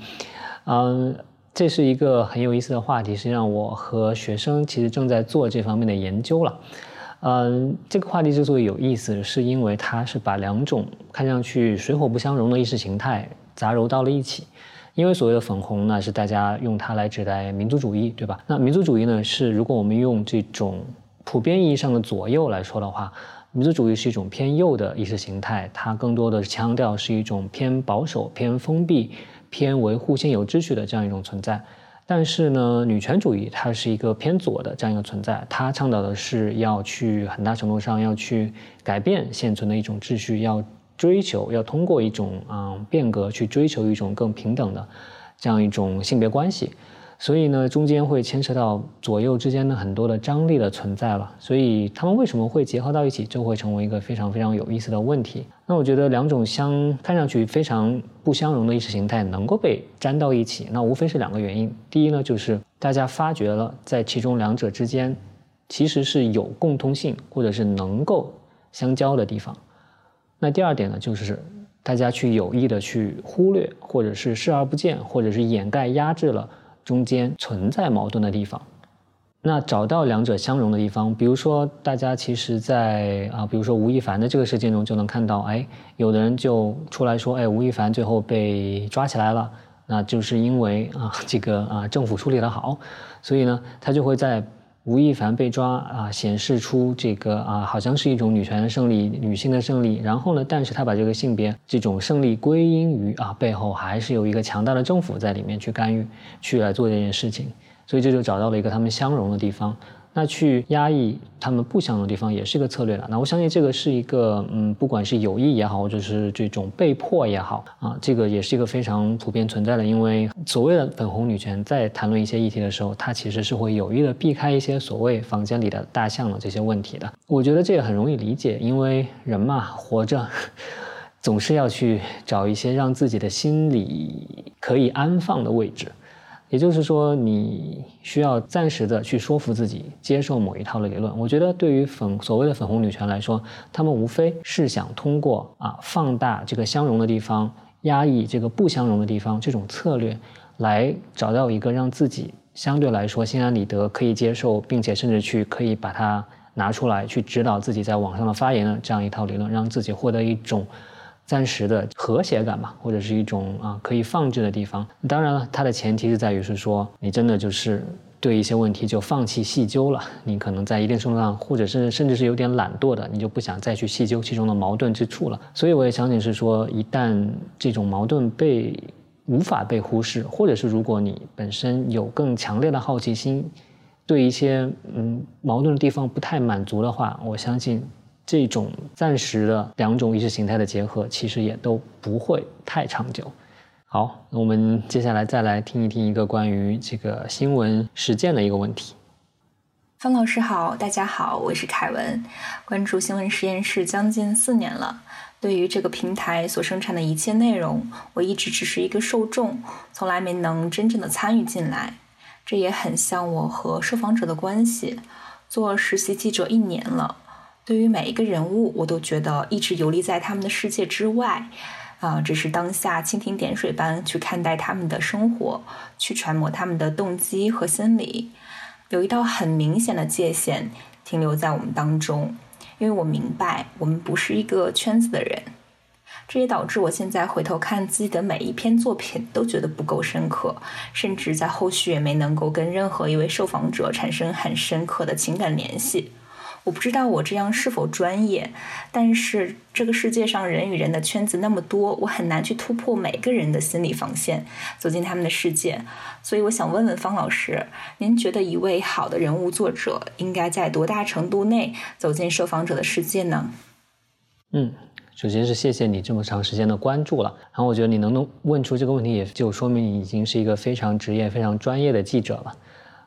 嗯，这是一个很有意思的话题。实际上，我和学生其实正在做这方面的研究了。嗯，这个话题之所以有意思，是因为它是把两种看上去水火不相容的意识形态杂糅到了一起。因为所谓的粉红呢，是大家用它来指代民族主义，对吧？那民族主义呢，是如果我们用这种普遍意义上的左右来说的话，民族主义是一种偏右的意识形态，它更多的强调是一种偏保守、偏封闭、偏维护现有秩序的这样一种存在。但是呢，女权主义它是一个偏左的这样一个存在，它倡导的是要去很大程度上要去改变现存的一种秩序，要追求要通过一种嗯变革去追求一种更平等的这样一种性别关系。所以呢，中间会牵扯到左右之间的很多的张力的存在了。所以他们为什么会结合到一起，就会成为一个非常非常有意思的问题。那我觉得两种相看上去非常不相容的意识形态能够被粘到一起，那无非是两个原因。第一呢，就是大家发觉了在其中两者之间其实是有共通性，或者是能够相交的地方。那第二点呢，就是大家去有意的去忽略，或者是视而不见，或者是掩盖压制了。中间存在矛盾的地方，那找到两者相融的地方，比如说大家其实，在啊，比如说吴亦凡的这个事件中就能看到，哎，有的人就出来说，哎，吴亦凡最后被抓起来了，那就是因为啊，这个啊政府处理的好，所以呢，他就会在。吴亦凡被抓啊，显示出这个啊，好像是一种女权的胜利，女性的胜利。然后呢，但是他把这个性别这种胜利归因于啊，背后还是有一个强大的政府在里面去干预，去来做这件事情。所以这就找到了一个他们相容的地方。那去压抑他们不想的地方也是一个策略了。那我相信这个是一个，嗯，不管是有意也好，或者是这种被迫也好啊，这个也是一个非常普遍存在的。因为所谓的粉红女权在谈论一些议题的时候，它其实是会有意的避开一些所谓房间里的大象的这些问题的。我觉得这也很容易理解，因为人嘛，活着总是要去找一些让自己的心里可以安放的位置。也就是说，你需要暂时的去说服自己接受某一套的理论。我觉得，对于粉所谓的粉红女权来说，他们无非是想通过啊放大这个相容的地方，压抑这个不相容的地方这种策略，来找到一个让自己相对来说心安理得、可以接受，并且甚至去可以把它拿出来去指导自己在网上的发言的这样一套理论，让自己获得一种。暂时的和谐感吧，或者是一种啊可以放置的地方。当然了，它的前提是在于是说，你真的就是对一些问题就放弃细究了。你可能在一定程度上，或者是甚至是有点懒惰的，你就不想再去细究其中的矛盾之处了。所以我也相信是说，一旦这种矛盾被无法被忽视，或者是如果你本身有更强烈的好奇心，对一些嗯矛盾的地方不太满足的话，我相信。这种暂时的两种意识形态的结合，其实也都不会太长久。好，那我们接下来再来听一听一个关于这个新闻实践的一个问题。方老师好，大家好，我是凯文，关注新闻实验室将近四年了。对于这个平台所生产的一切内容，我一直只是一个受众，从来没能真正的参与进来。这也很像我和受访者的关系。做实习记者一年了。对于每一个人物，我都觉得一直游离在他们的世界之外，啊，只是当下蜻蜓点水般去看待他们的生活，去揣摩他们的动机和心理。有一道很明显的界限停留在我们当中，因为我明白我们不是一个圈子的人。这也导致我现在回头看自己的每一篇作品，都觉得不够深刻，甚至在后续也没能够跟任何一位受访者产生很深刻的情感联系。我不知道我这样是否专业，但是这个世界上人与人的圈子那么多，我很难去突破每个人的心理防线，走进他们的世界。所以我想问问方老师，您觉得一位好的人物作者应该在多大程度内走进受访者的世界呢？嗯，首先是谢谢你这么长时间的关注了，然后我觉得你能能问出这个问题，也就说明你已经是一个非常职业、非常专业的记者了。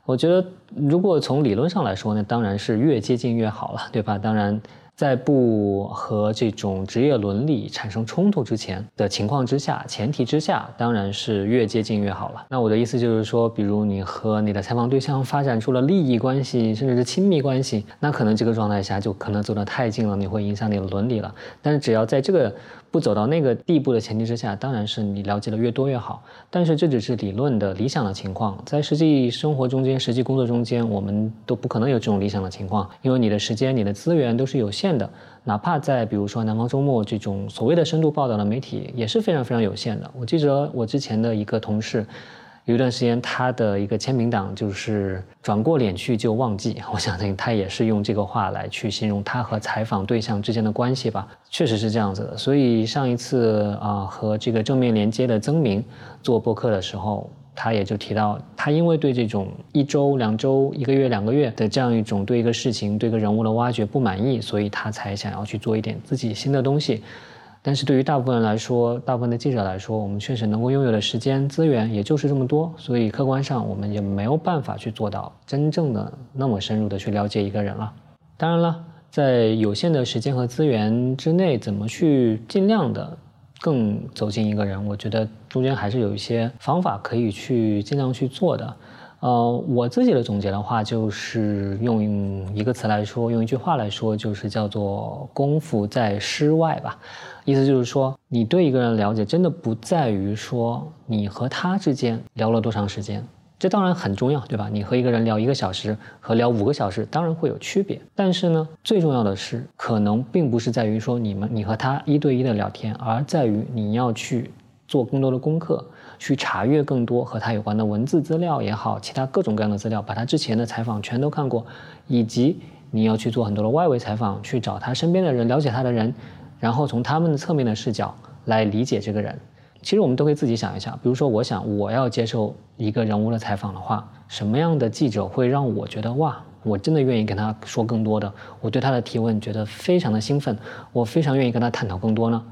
我觉得，如果从理论上来说呢，当然是越接近越好了，对吧？当然。在不和这种职业伦理产生冲突之前的情况之下，前提之下，当然是越接近越好了。那我的意思就是说，比如你和你的采访对象发展出了利益关系，甚至是亲密关系，那可能这个状态下就可能走得太近了，你会影响你的伦理了。但是只要在这个不走到那个地步的前提之下，当然是你了解的越多越好。但是这只是理论的理想的情况，在实际生活中间、实际工作中间，我们都不可能有这种理想的情况，因为你的时间、你的资源都是有限。的，哪怕在比如说南方周末这种所谓的深度报道的媒体也是非常非常有限的。我记得我之前的一个同事，有一段时间他的一个签名档就是转过脸去就忘记。我相信他也是用这个话来去形容他和采访对象之间的关系吧，确实是这样子的。所以上一次啊和这个正面连接的曾明做播客的时候。他也就提到，他因为对这种一周、两周、一个月、两个月的这样一种对一个事情、对一个人物的挖掘不满意，所以他才想要去做一点自己新的东西。但是对于大部分人来说，大部分的记者来说，我们确实能够拥有的时间资源也就是这么多，所以客观上我们也没有办法去做到真正的那么深入的去了解一个人了。当然了，在有限的时间和资源之内，怎么去尽量的。更走进一个人，我觉得中间还是有一些方法可以去尽量去做的。呃，我自己的总结的话，就是用一个词来说，用一句话来说，就是叫做“功夫在诗外”吧。意思就是说，你对一个人了解，真的不在于说你和他之间聊了多长时间。这当然很重要，对吧？你和一个人聊一个小时和聊五个小时，当然会有区别。但是呢，最重要的是，可能并不是在于说你们你和他一对一的聊天，而在于你要去做更多的功课，去查阅更多和他有关的文字资料也好，其他各种各样的资料，把他之前的采访全都看过，以及你要去做很多的外围采访，去找他身边的人，了解他的人，然后从他们的侧面的视角来理解这个人。其实我们都可以自己想一下，比如说，我想我要接受一个人物的采访的话，什么样的记者会让我觉得哇，我真的愿意跟他说更多的，我对他的提问觉得非常的兴奋，我非常愿意跟他探讨更多呢？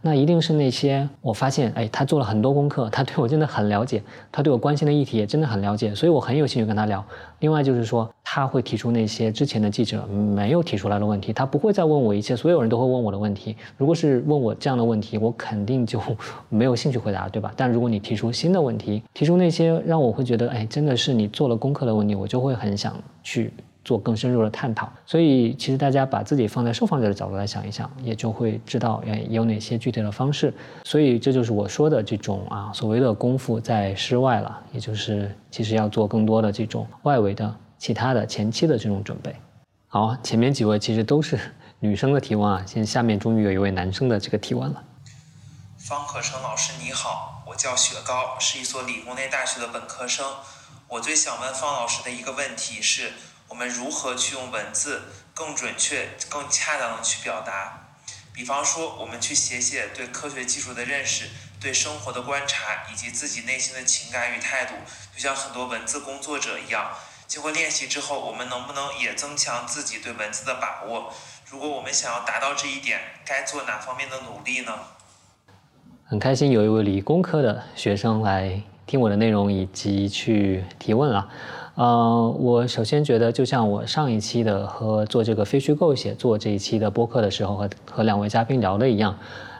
那一定是那些我发现，哎，他做了很多功课，他对我真的很了解，他对我关心的议题也真的很了解，所以我很有兴趣跟他聊。另外就是说，他会提出那些之前的记者没有提出来的问题，他不会再问我一切所有人都会问我的问题。如果是问我这样的问题，我肯定就 没有兴趣回答，对吧？但如果你提出新的问题，提出那些让我会觉得，哎，真的是你做了功课的问题，我就会很想去。做更深入的探讨，所以其实大家把自己放在受访者的角度来想一想，也就会知道哎有哪些具体的方式。所以这就是我说的这种啊所谓的功夫在室外了，也就是其实要做更多的这种外围的其他的前期的这种准备。好，前面几位其实都是女生的提问啊，现在下面终于有一位男生的这个提问了。方可成老师你好，我叫雪糕，是一所理工类大学的本科生。我最想问方老师的一个问题是。我们如何去用文字更准确、更恰当的去表达？比方说，我们去写写对科学技术的认识、对生活的观察，以及自己内心的情感与态度，就像很多文字工作者一样。经过练习之后，我们能不能也增强自己对文字的把握？如果我们想要达到这一点，该做哪方面的努力呢？很开心有一位理工科的学生来听我的内容以及去提问了。呃，我首先觉得，就像我上一期的和做这个非虚构写作这一期的播客的时候，和和两位嘉宾聊的一样，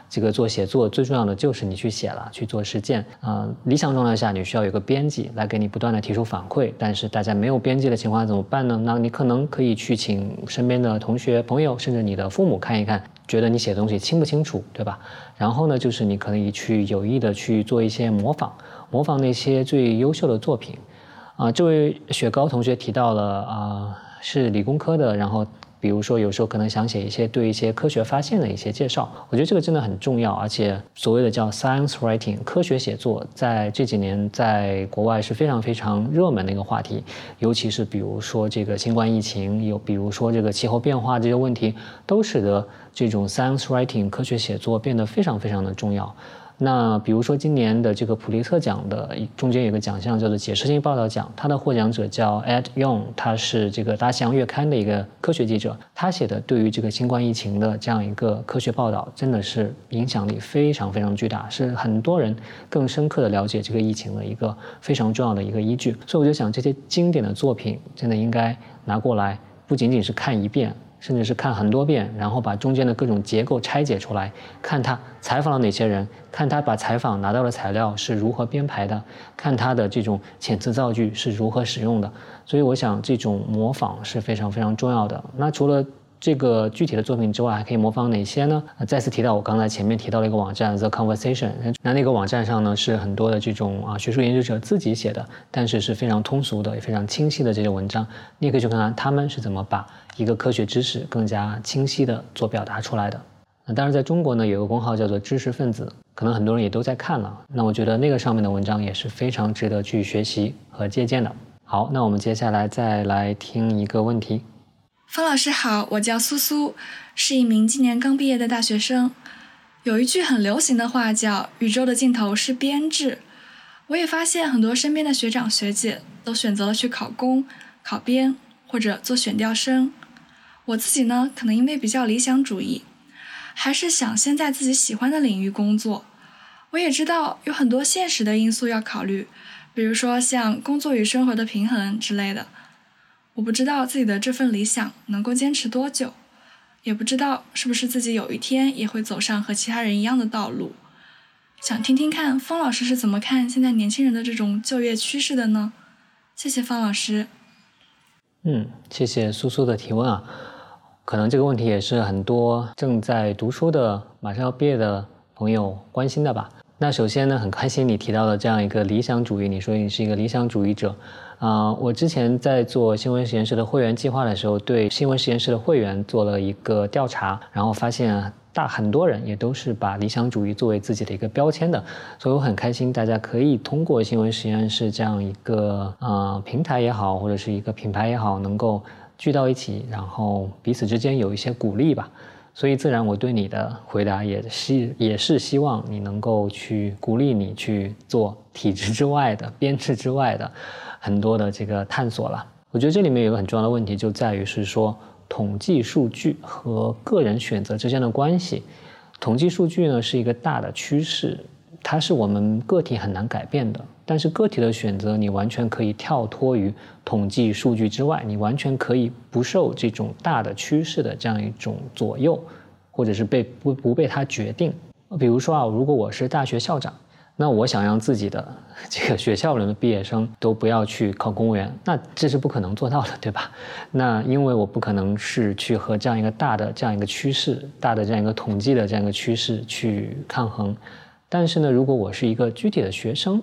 这个做写作最重要的就是你去写了，去做实践。呃，理想状态下，你需要有个编辑来给你不断的提出反馈。但是大家没有编辑的情况下怎么办呢？那你可能可以去请身边的同学、朋友，甚至你的父母看一看，觉得你写东西清不清楚，对吧？然后呢，就是你可以去有意的去做一些模仿，模仿那些最优秀的作品。啊，这位雪糕同学提到了啊，是理工科的，然后比如说有时候可能想写一些对一些科学发现的一些介绍，我觉得这个真的很重要，而且所谓的叫 science writing 科学写作，在这几年在国外是非常非常热门的一个话题，尤其是比如说这个新冠疫情，有比如说这个气候变化这些问题，都使得这种 science writing 科学写作变得非常非常的重要。那比如说今年的这个普利策奖的中间有个奖项叫做解释性报道奖，它的获奖者叫 Ed Yong，他是这个《大西洋月刊》的一个科学记者，他写的对于这个新冠疫情的这样一个科学报道，真的是影响力非常非常巨大，是很多人更深刻的了解这个疫情的一个非常重要的一个依据。所以我就想，这些经典的作品真的应该拿过来，不仅仅是看一遍。甚至是看很多遍，然后把中间的各种结构拆解出来，看他采访了哪些人，看他把采访拿到的材料是如何编排的，看他的这种遣词造句是如何使用的。所以我想，这种模仿是非常非常重要的。那除了这个具体的作品之外，还可以模仿哪些呢？再次提到我刚才前面提到了一个网站 The Conversation，那那个网站上呢是很多的这种啊学术研究者自己写的，但是是非常通俗的也非常清晰的这些文章，你也可以去看看他们是怎么把一个科学知识更加清晰的做表达出来的。那当然在中国呢有个公号叫做知识分子，可能很多人也都在看了。那我觉得那个上面的文章也是非常值得去学习和借鉴的。好，那我们接下来再来听一个问题。方老师好，我叫苏苏，是一名今年刚毕业的大学生。有一句很流行的话叫“宇宙的尽头是编制”，我也发现很多身边的学长学姐都选择了去考公、考编或者做选调生。我自己呢，可能因为比较理想主义，还是想先在自己喜欢的领域工作。我也知道有很多现实的因素要考虑，比如说像工作与生活的平衡之类的。我不知道自己的这份理想能够坚持多久，也不知道是不是自己有一天也会走上和其他人一样的道路。想听听看方老师是怎么看现在年轻人的这种就业趋势的呢？谢谢方老师。嗯，谢谢苏苏的提问啊。可能这个问题也是很多正在读书的、马上要毕业的朋友关心的吧。那首先呢，很开心你提到了这样一个理想主义，你说你是一个理想主义者。啊，我之前在做新闻实验室的会员计划的时候，对新闻实验室的会员做了一个调查，然后发现大很多人也都是把理想主义作为自己的一个标签的，所以我很开心，大家可以通过新闻实验室这样一个呃平台也好，或者是一个品牌也好，能够聚到一起，然后彼此之间有一些鼓励吧。所以自然我对你的回答也是也是希望你能够去鼓励你去做体制之外的编制之外的。很多的这个探索了，我觉得这里面有个很重要的问题，就在于是说统计数据和个人选择之间的关系。统计数据呢是一个大的趋势，它是我们个体很难改变的。但是个体的选择，你完全可以跳脱于统计数据之外，你完全可以不受这种大的趋势的这样一种左右，或者是被不不被它决定。比如说啊，如果我是大学校长，那我想让自己的这个学校里的毕业生都不要去考公务员，那这是不可能做到的，对吧？那因为我不可能是去和这样一个大的这样一个趋势、大的这样一个统计的这样一个趋势去抗衡。但是呢，如果我是一个具体的学生，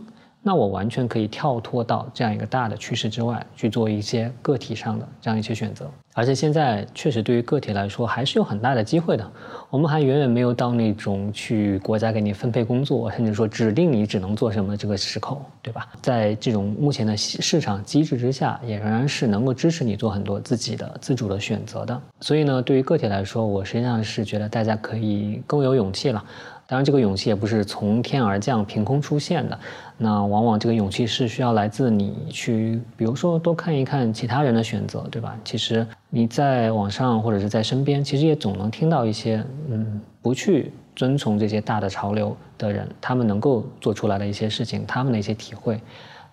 那我完全可以跳脱到这样一个大的趋势之外，去做一些个体上的这样一些选择。而且现在确实对于个体来说还是有很大的机会的。我们还远远没有到那种去国家给你分配工作，甚至说指定你只能做什么这个时候，对吧？在这种目前的市场机制之下，也仍然是能够支持你做很多自己的自主的选择的。所以呢，对于个体来说，我实际上是觉得大家可以更有勇气了。当然，这个勇气也不是从天而降、凭空出现的。那往往这个勇气是需要来自你去，比如说多看一看其他人的选择，对吧？其实你在网上或者是在身边，其实也总能听到一些，嗯，不去遵从这些大的潮流的人，他们能够做出来的一些事情，他们的一些体会。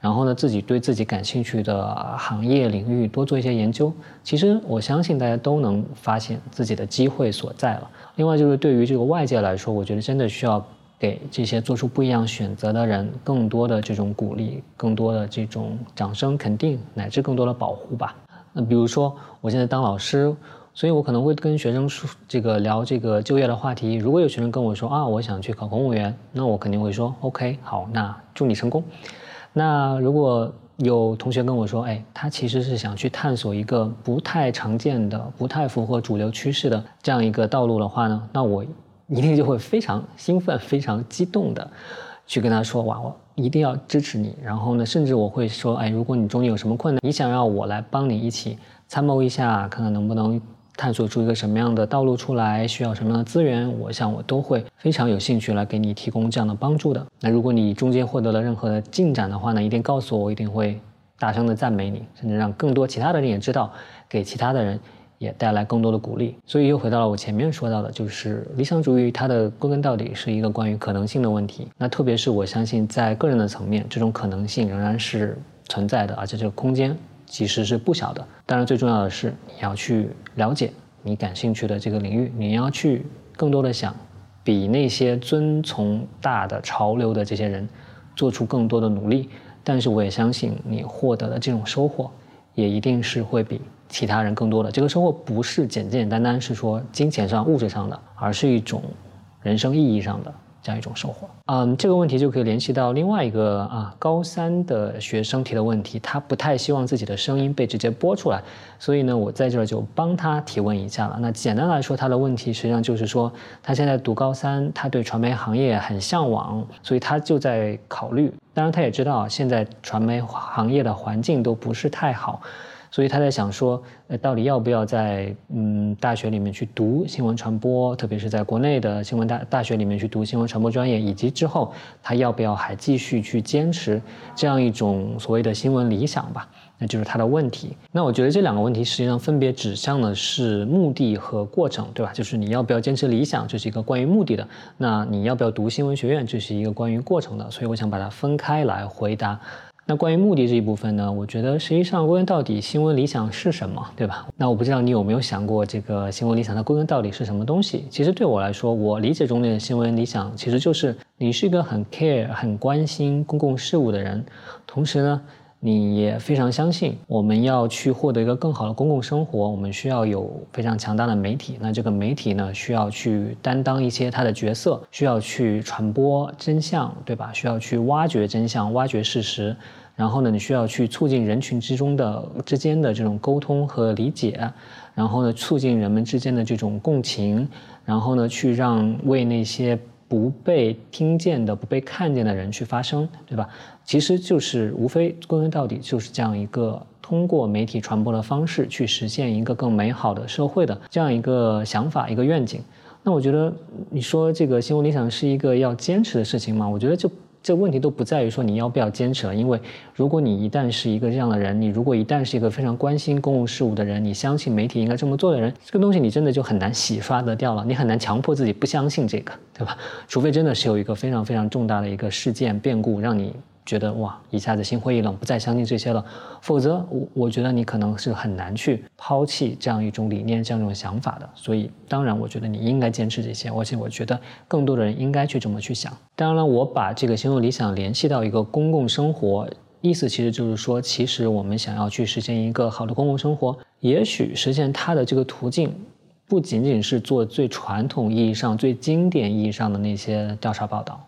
然后呢，自己对自己感兴趣的行业领域多做一些研究。其实我相信大家都能发现自己的机会所在了。另外就是对于这个外界来说，我觉得真的需要给这些做出不一样选择的人更多的这种鼓励，更多的这种掌声肯定，乃至更多的保护吧。那比如说我现在当老师，所以我可能会跟学生说这个聊这个就业的话题。如果有学生跟我说啊，我想去考公务员，那我肯定会说 OK，好，那祝你成功。那如果有同学跟我说，哎，他其实是想去探索一个不太常见的、不太符合主流趋势的这样一个道路的话呢，那我一定就会非常兴奋、非常激动的去跟他说，哇，我一定要支持你。然后呢，甚至我会说，哎，如果你中间有什么困难，你想让我来帮你一起参谋一下，看看能不能。探索出一个什么样的道路出来，需要什么样的资源，我想我都会非常有兴趣来给你提供这样的帮助的。那如果你中间获得了任何的进展的话呢，一定告诉我，我一定会大声的赞美你，甚至让更多其他的人也知道，给其他的人也带来更多的鼓励。所以又回到了我前面说到的，就是理想主义它的归根到底是一个关于可能性的问题。那特别是我相信在个人的层面，这种可能性仍然是存在的，而且这个空间。其实是不小的，当然最重要的是你要去了解你感兴趣的这个领域，你要去更多的想，比那些遵从大的潮流的这些人做出更多的努力。但是我也相信你获得的这种收获，也一定是会比其他人更多的。这个收获不是简简单单是说金钱上、物质上的，而是一种人生意义上的。这样一种收获，嗯，这个问题就可以联系到另外一个啊，高三的学生提的问题，他不太希望自己的声音被直接播出来，所以呢，我在这儿就帮他提问一下了。那简单来说，他的问题实际上就是说，他现在读高三，他对传媒行业很向往，所以他就在考虑。当然，他也知道现在传媒行业的环境都不是太好。所以他在想说，呃，到底要不要在嗯大学里面去读新闻传播，特别是在国内的新闻大大学里面去读新闻传播专业，以及之后他要不要还继续去坚持这样一种所谓的新闻理想吧？那就是他的问题。那我觉得这两个问题实际上分别指向的是目的和过程，对吧？就是你要不要坚持理想，这是一个关于目的的；那你要不要读新闻学院，这是一个关于过程的。所以我想把它分开来回答。那关于目的这一部分呢？我觉得实际上归根到底，新闻理想是什么，对吧？那我不知道你有没有想过，这个新闻理想它归根到底是什么东西？其实对我来说，我理解中的新闻理想，其实就是你是一个很 care、很关心公共事务的人，同时呢。你也非常相信，我们要去获得一个更好的公共生活，我们需要有非常强大的媒体。那这个媒体呢，需要去担当一些它的角色，需要去传播真相，对吧？需要去挖掘真相，挖掘事实。然后呢，你需要去促进人群之中的之间的这种沟通和理解，然后呢，促进人们之间的这种共情，然后呢，去让为那些。不被听见的、不被看见的人去发声，对吧？其实就是无非归根到底就是这样一个通过媒体传播的方式去实现一个更美好的社会的这样一个想法、一个愿景。那我觉得你说这个新闻理想是一个要坚持的事情吗？我觉得就这问题都不在于说你要不要坚持了，因为如果你一旦是一个这样的人，你如果一旦是一个非常关心公共事务的人，你相信媒体应该这么做的人，这个东西你真的就很难洗刷得掉了，你很难强迫自己不相信这个，对吧？除非真的是有一个非常非常重大的一个事件变故，让你。觉得哇，一下子心灰意冷，不再相信这些了。否则，我我觉得你可能是很难去抛弃这样一种理念、这样一种想法的。所以，当然，我觉得你应该坚持这些。而且，我觉得更多的人应该去这么去想。当然了，我把这个心路理想联系到一个公共生活，意思其实就是说，其实我们想要去实现一个好的公共生活，也许实现它的这个途径，不仅仅是做最传统意义上、最经典意义上的那些调查报道。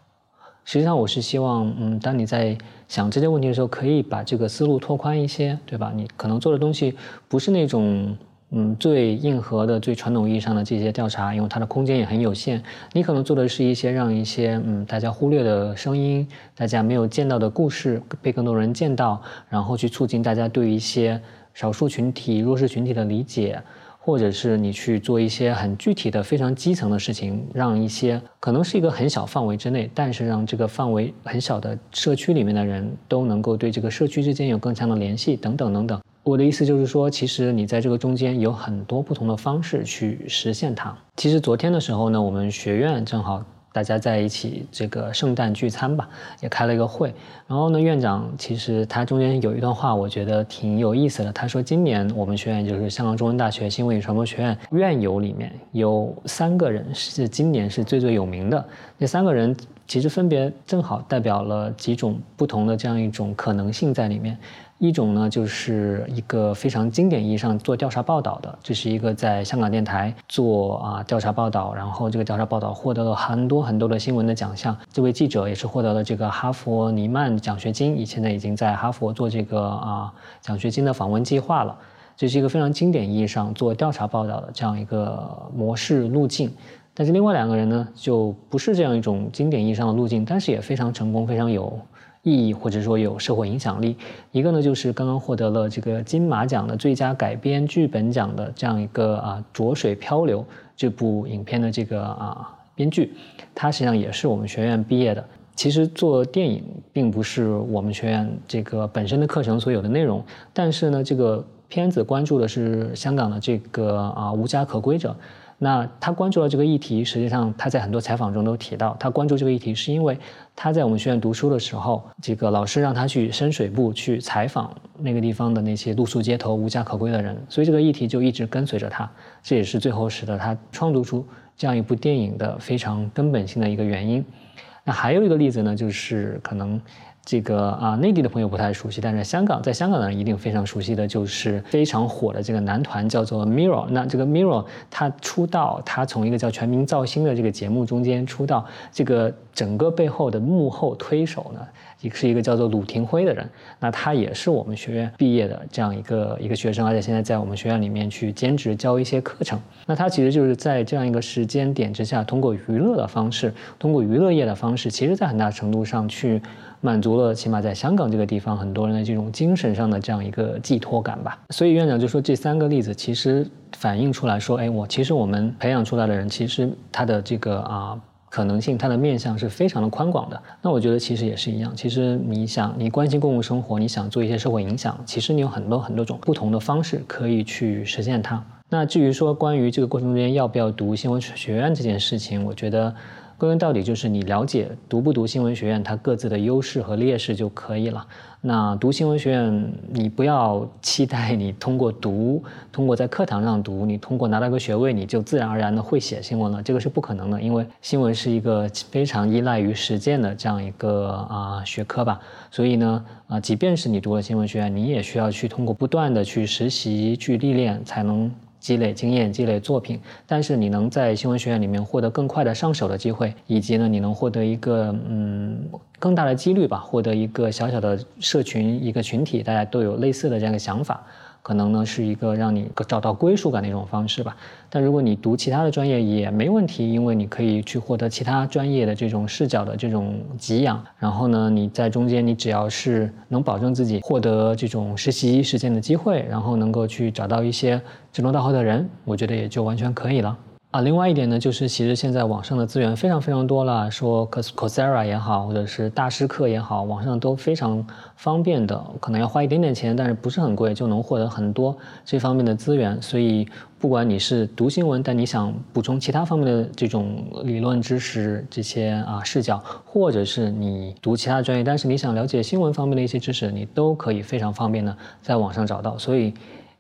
实际上，我是希望，嗯，当你在想这些问题的时候，可以把这个思路拓宽一些，对吧？你可能做的东西不是那种，嗯，最硬核的、最传统意义上的这些调查，因为它的空间也很有限。你可能做的是一些让一些，嗯，大家忽略的声音，大家没有见到的故事被更多人见到，然后去促进大家对一些少数群体、弱势群体的理解。或者是你去做一些很具体的、非常基层的事情，让一些可能是一个很小范围之内，但是让这个范围很小的社区里面的人都能够对这个社区之间有更强的联系，等等等等。我的意思就是说，其实你在这个中间有很多不同的方式去实现它。其实昨天的时候呢，我们学院正好。大家在一起这个圣诞聚餐吧，也开了一个会。然后呢，院长其实他中间有一段话，我觉得挺有意思的。他说，今年我们学院就是香港中文大学新闻与传播学院院友里面有三个人是今年是最最有名的。那三个人其实分别正好代表了几种不同的这样一种可能性在里面。一种呢，就是一个非常经典意义上做调查报道的，这是一个在香港电台做啊调查报道，然后这个调查报道获得了很多很多的新闻的奖项。这位记者也是获得了这个哈佛尼曼奖学金，以现在已经在哈佛做这个啊奖学金的访问计划了。这是一个非常经典意义上做调查报道的这样一个模式路径。但是另外两个人呢，就不是这样一种经典意义上的路径，但是也非常成功，非常有。意义或者说有社会影响力，一个呢就是刚刚获得了这个金马奖的最佳改编剧本奖的这样一个啊《浊水漂流》这部影片的这个啊编剧，他实际上也是我们学院毕业的。其实做电影并不是我们学院这个本身的课程所有的内容，但是呢，这个片子关注的是香港的这个啊无家可归者。那他关注了这个议题，实际上他在很多采访中都提到，他关注这个议题是因为他在我们学院读书的时候，这个老师让他去深水埗去采访那个地方的那些露宿街头、无家可归的人，所以这个议题就一直跟随着他，这也是最后使得他创作出这样一部电影的非常根本性的一个原因。那还有一个例子呢，就是可能。这个啊，内地的朋友不太熟悉，但是香港，在香港的人一定非常熟悉的就是非常火的这个男团叫做 Mirror。那这个 Mirror 他出道，他从一个叫《全民造星》的这个节目中间出道，这个整个背后的幕后推手呢，是一个叫做鲁廷辉的人。那他也是我们学院毕业的这样一个一个学生，而且现在在我们学院里面去兼职教一些课程。那他其实就是在这样一个时间点之下，通过娱乐的方式，通过娱乐业的方式，其实在很大程度上去。满足了起码在香港这个地方很多人的这种精神上的这样一个寄托感吧。所以院长就说这三个例子其实反映出来说，哎，我其实我们培养出来的人，其实他的这个啊可能性，它的面向是非常的宽广的。那我觉得其实也是一样。其实你想你关心公共生活，你想做一些社会影响，其实你有很多很多种不同的方式可以去实现它。那至于说关于这个过程中间要不要读新闻学院这件事情，我觉得。归根到底就是你了解读不读新闻学院它各自的优势和劣势就可以了。那读新闻学院，你不要期待你通过读，通过在课堂上读，你通过拿到个学位，你就自然而然的会写新闻了，这个是不可能的。因为新闻是一个非常依赖于实践的这样一个啊学科吧。所以呢，啊，即便是你读了新闻学院，你也需要去通过不断的去实习、去历练，才能。积累经验，积累作品，但是你能在新闻学院里面获得更快的上手的机会，以及呢，你能获得一个嗯更大的几率吧，获得一个小小的社群，一个群体，大家都有类似的这样的想法。可能呢是一个让你找到归属感的一种方式吧。但如果你读其他的专业也没问题，因为你可以去获得其他专业的这种视角的这种给养。然后呢，你在中间你只要是能保证自己获得这种实习实践的机会，然后能够去找到一些志同道合的人，我觉得也就完全可以了。啊，另外一点呢，就是其实现在网上的资源非常非常多了，说 Coursera 也好，或者是大师课也好，网上都非常方便的，可能要花一点点钱，但是不是很贵，就能获得很多这方面的资源。所以，不管你是读新闻，但你想补充其他方面的这种理论知识、这些啊视角，或者是你读其他专业，但是你想了解新闻方面的一些知识，你都可以非常方便的在网上找到。所以。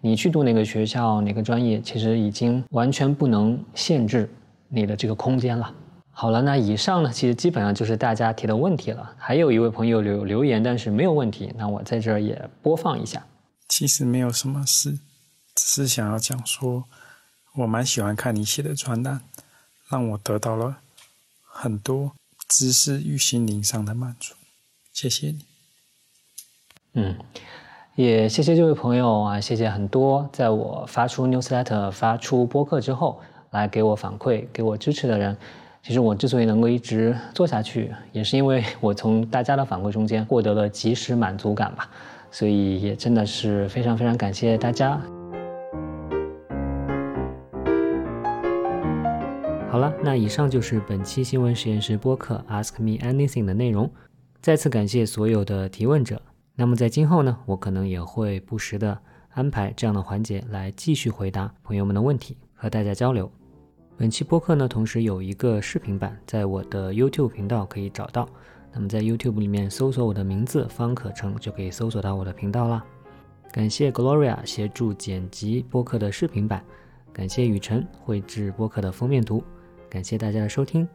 你去读哪个学校、哪个专业，其实已经完全不能限制你的这个空间了。好了，那以上呢，其实基本上就是大家提的问题了。还有一位朋友留留言，但是没有问题，那我在这儿也播放一下。其实没有什么事，只是想要讲说，我蛮喜欢看你写的专栏，让我得到了很多知识与心灵上的满足。谢谢你。嗯。也谢谢这位朋友啊，谢谢很多在我发出 newsletter、发出播客之后来给我反馈、给我支持的人。其实我之所以能够一直做下去，也是因为我从大家的反馈中间获得了及时满足感吧。所以也真的是非常非常感谢大家。好了，那以上就是本期新闻实验室播客 Ask Me Anything 的内容。再次感谢所有的提问者。那么在今后呢，我可能也会不时的安排这样的环节来继续回答朋友们的问题，和大家交流。本期播客呢，同时有一个视频版，在我的 YouTube 频道可以找到。那么在 YouTube 里面搜索我的名字方可成，就可以搜索到我的频道啦。感谢 Gloria 协助剪辑播客的视频版，感谢雨辰绘制播客的封面图，感谢大家的收听，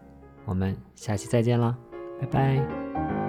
我们下期再见啦，拜拜。